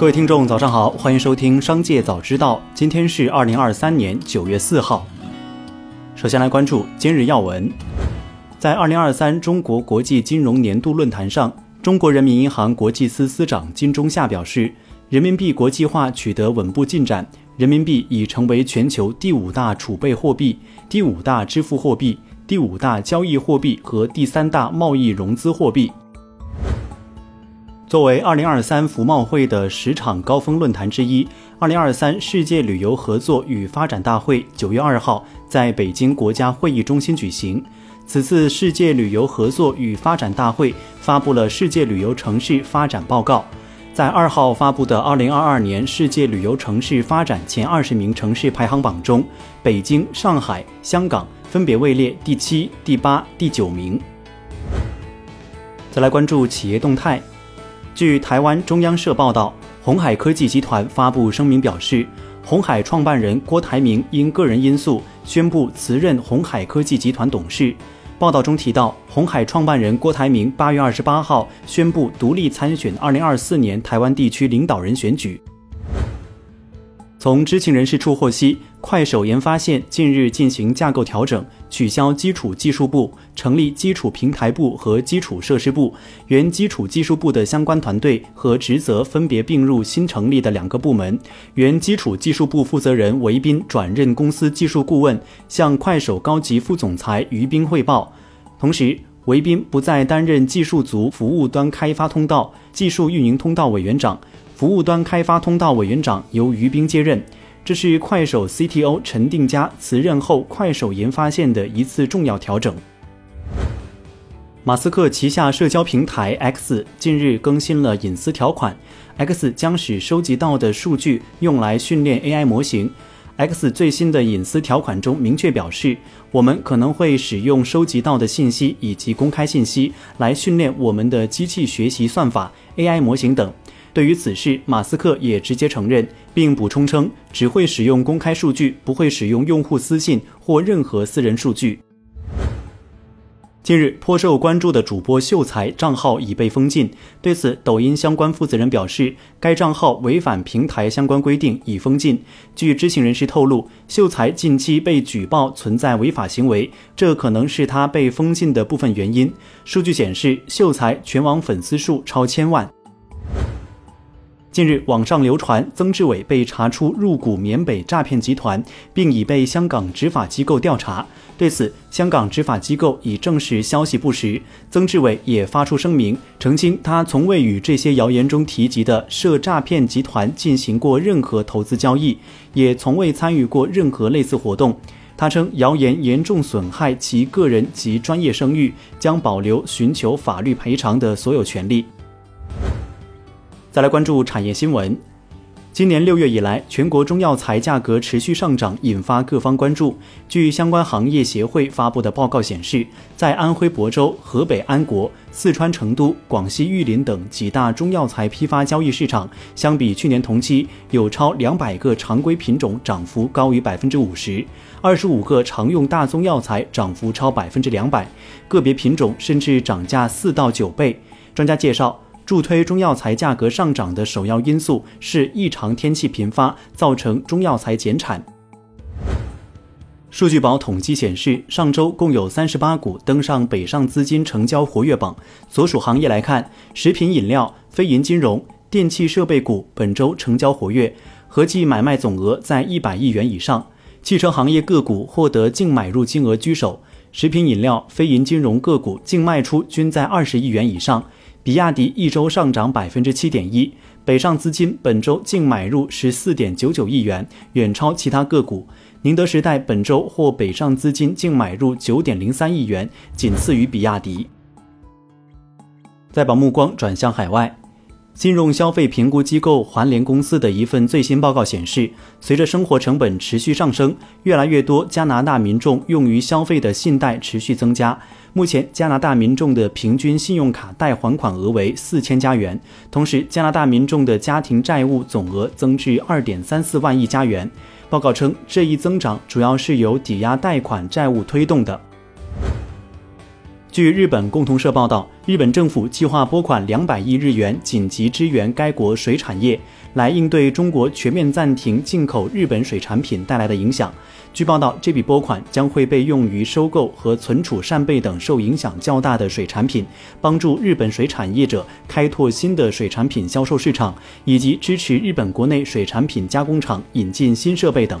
各位听众，早上好，欢迎收听《商界早知道》。今天是二零二三年九月四号。首先来关注今日要闻。在二零二三中国国际金融年度论坛上，中国人民银行国际司司长金钟夏表示，人民币国际化取得稳步进展，人民币已成为全球第五大储备货币、第五大支付货币、第五大交易货币和第三大贸易融资货币。作为2023服贸会的十场高峰论坛之一，2023世界旅游合作与发展大会9月2号在北京国家会议中心举行。此次世界旅游合作与发展大会发布了世界旅游城市发展报告。在2号发布的2022年世界旅游城市发展前20名城市排行榜中，北京、上海、香港分别位列第七、第八、第九名。再来关注企业动态。据台湾中央社报道，鸿海科技集团发布声明表示，鸿海创办人郭台铭因个人因素宣布辞任鸿海科技集团董事。报道中提到，鸿海创办人郭台铭八月二十八号宣布独立参选二零二四年台湾地区领导人选举。从知情人士处获悉，快手研发线近日进行架构调整，取消基础技术部，成立基础平台部和基础设施部。原基础技术部的相关团队和职责分别并入新成立的两个部门。原基础技术部负责人韦斌转任公司技术顾问，向快手高级副总裁于斌汇报。同时，韦斌不再担任技术组服务端开发通道、技术运营通道委员长。服务端开发通道委员长由于斌接任，这是快手 CTO 陈定佳辞任后快手研发线的一次重要调整。马斯克旗下社交平台 X 近日更新了隐私条款，X 将使收集到的数据用来训练 AI 模型。X 最新的隐私条款中明确表示，我们可能会使用收集到的信息以及公开信息来训练我们的机器学习算法、AI 模型等。对于此事，马斯克也直接承认，并补充称，只会使用公开数据，不会使用用户私信或任何私人数据。近日，颇受关注的主播秀才账号已被封禁。对此，抖音相关负责人表示，该账号违反平台相关规定，已封禁。据知情人士透露，秀才近期被举报存在违法行为，这可能是他被封禁的部分原因。数据显示，秀才全网粉丝数超千万。近日，网上流传曾志伟被查出入股缅北诈骗集团，并已被香港执法机构调查。对此，香港执法机构已证实消息不实。曾志伟也发出声明，澄清他从未与这些谣言中提及的涉诈骗集团进行过任何投资交易，也从未参与过任何类似活动。他称，谣言严重损害其个人及专业声誉，将保留寻求法律赔偿的所有权利。再来关注产业新闻。今年六月以来，全国中药材价格持续上涨，引发各方关注。据相关行业协会发布的报告显示，在安徽亳州、河北安国、四川成都、广西玉林等几大中药材批发交易市场，相比去年同期，有超两百个常规品种涨幅高于百分之五十，二十五个常用大宗药材涨幅超百分之两百，个别品种甚至涨价四到九倍。专家介绍。助推中药材价格上涨的首要因素是异常天气频发，造成中药材减产。数据宝统计显示，上周共有三十八股登上北上资金成交活跃榜。所属行业来看，食品饮料、非银金融、电气设备股本周成交活跃，合计买卖总额在一百亿元以上。汽车行业个股获得净买入金额居首，食品饮料、非银金融个股净卖出均在二十亿元以上。比亚迪一周上涨百分之七点一，北上资金本周净买入十四点九九亿元，远超其他个股。宁德时代本周获北上资金净买入九点零三亿元，仅次于比亚迪。再把目光转向海外。金融消费评估机构环联公司的一份最新报告显示，随着生活成本持续上升，越来越多加拿大民众用于消费的信贷持续增加。目前，加拿大民众的平均信用卡贷还款额为四千加元，同时，加拿大民众的家庭债务总额增至二点三四万亿加元。报告称，这一增长主要是由抵押贷款债务推动的。据日本共同社报道，日本政府计划拨款两百亿日元紧急支援该国水产业，来应对中国全面暂停进口日本水产品带来的影响。据报道，这笔拨款将会被用于收购和存储扇贝等受影响较大的水产品，帮助日本水产业者开拓新的水产品销售市场，以及支持日本国内水产品加工厂引进新设备等。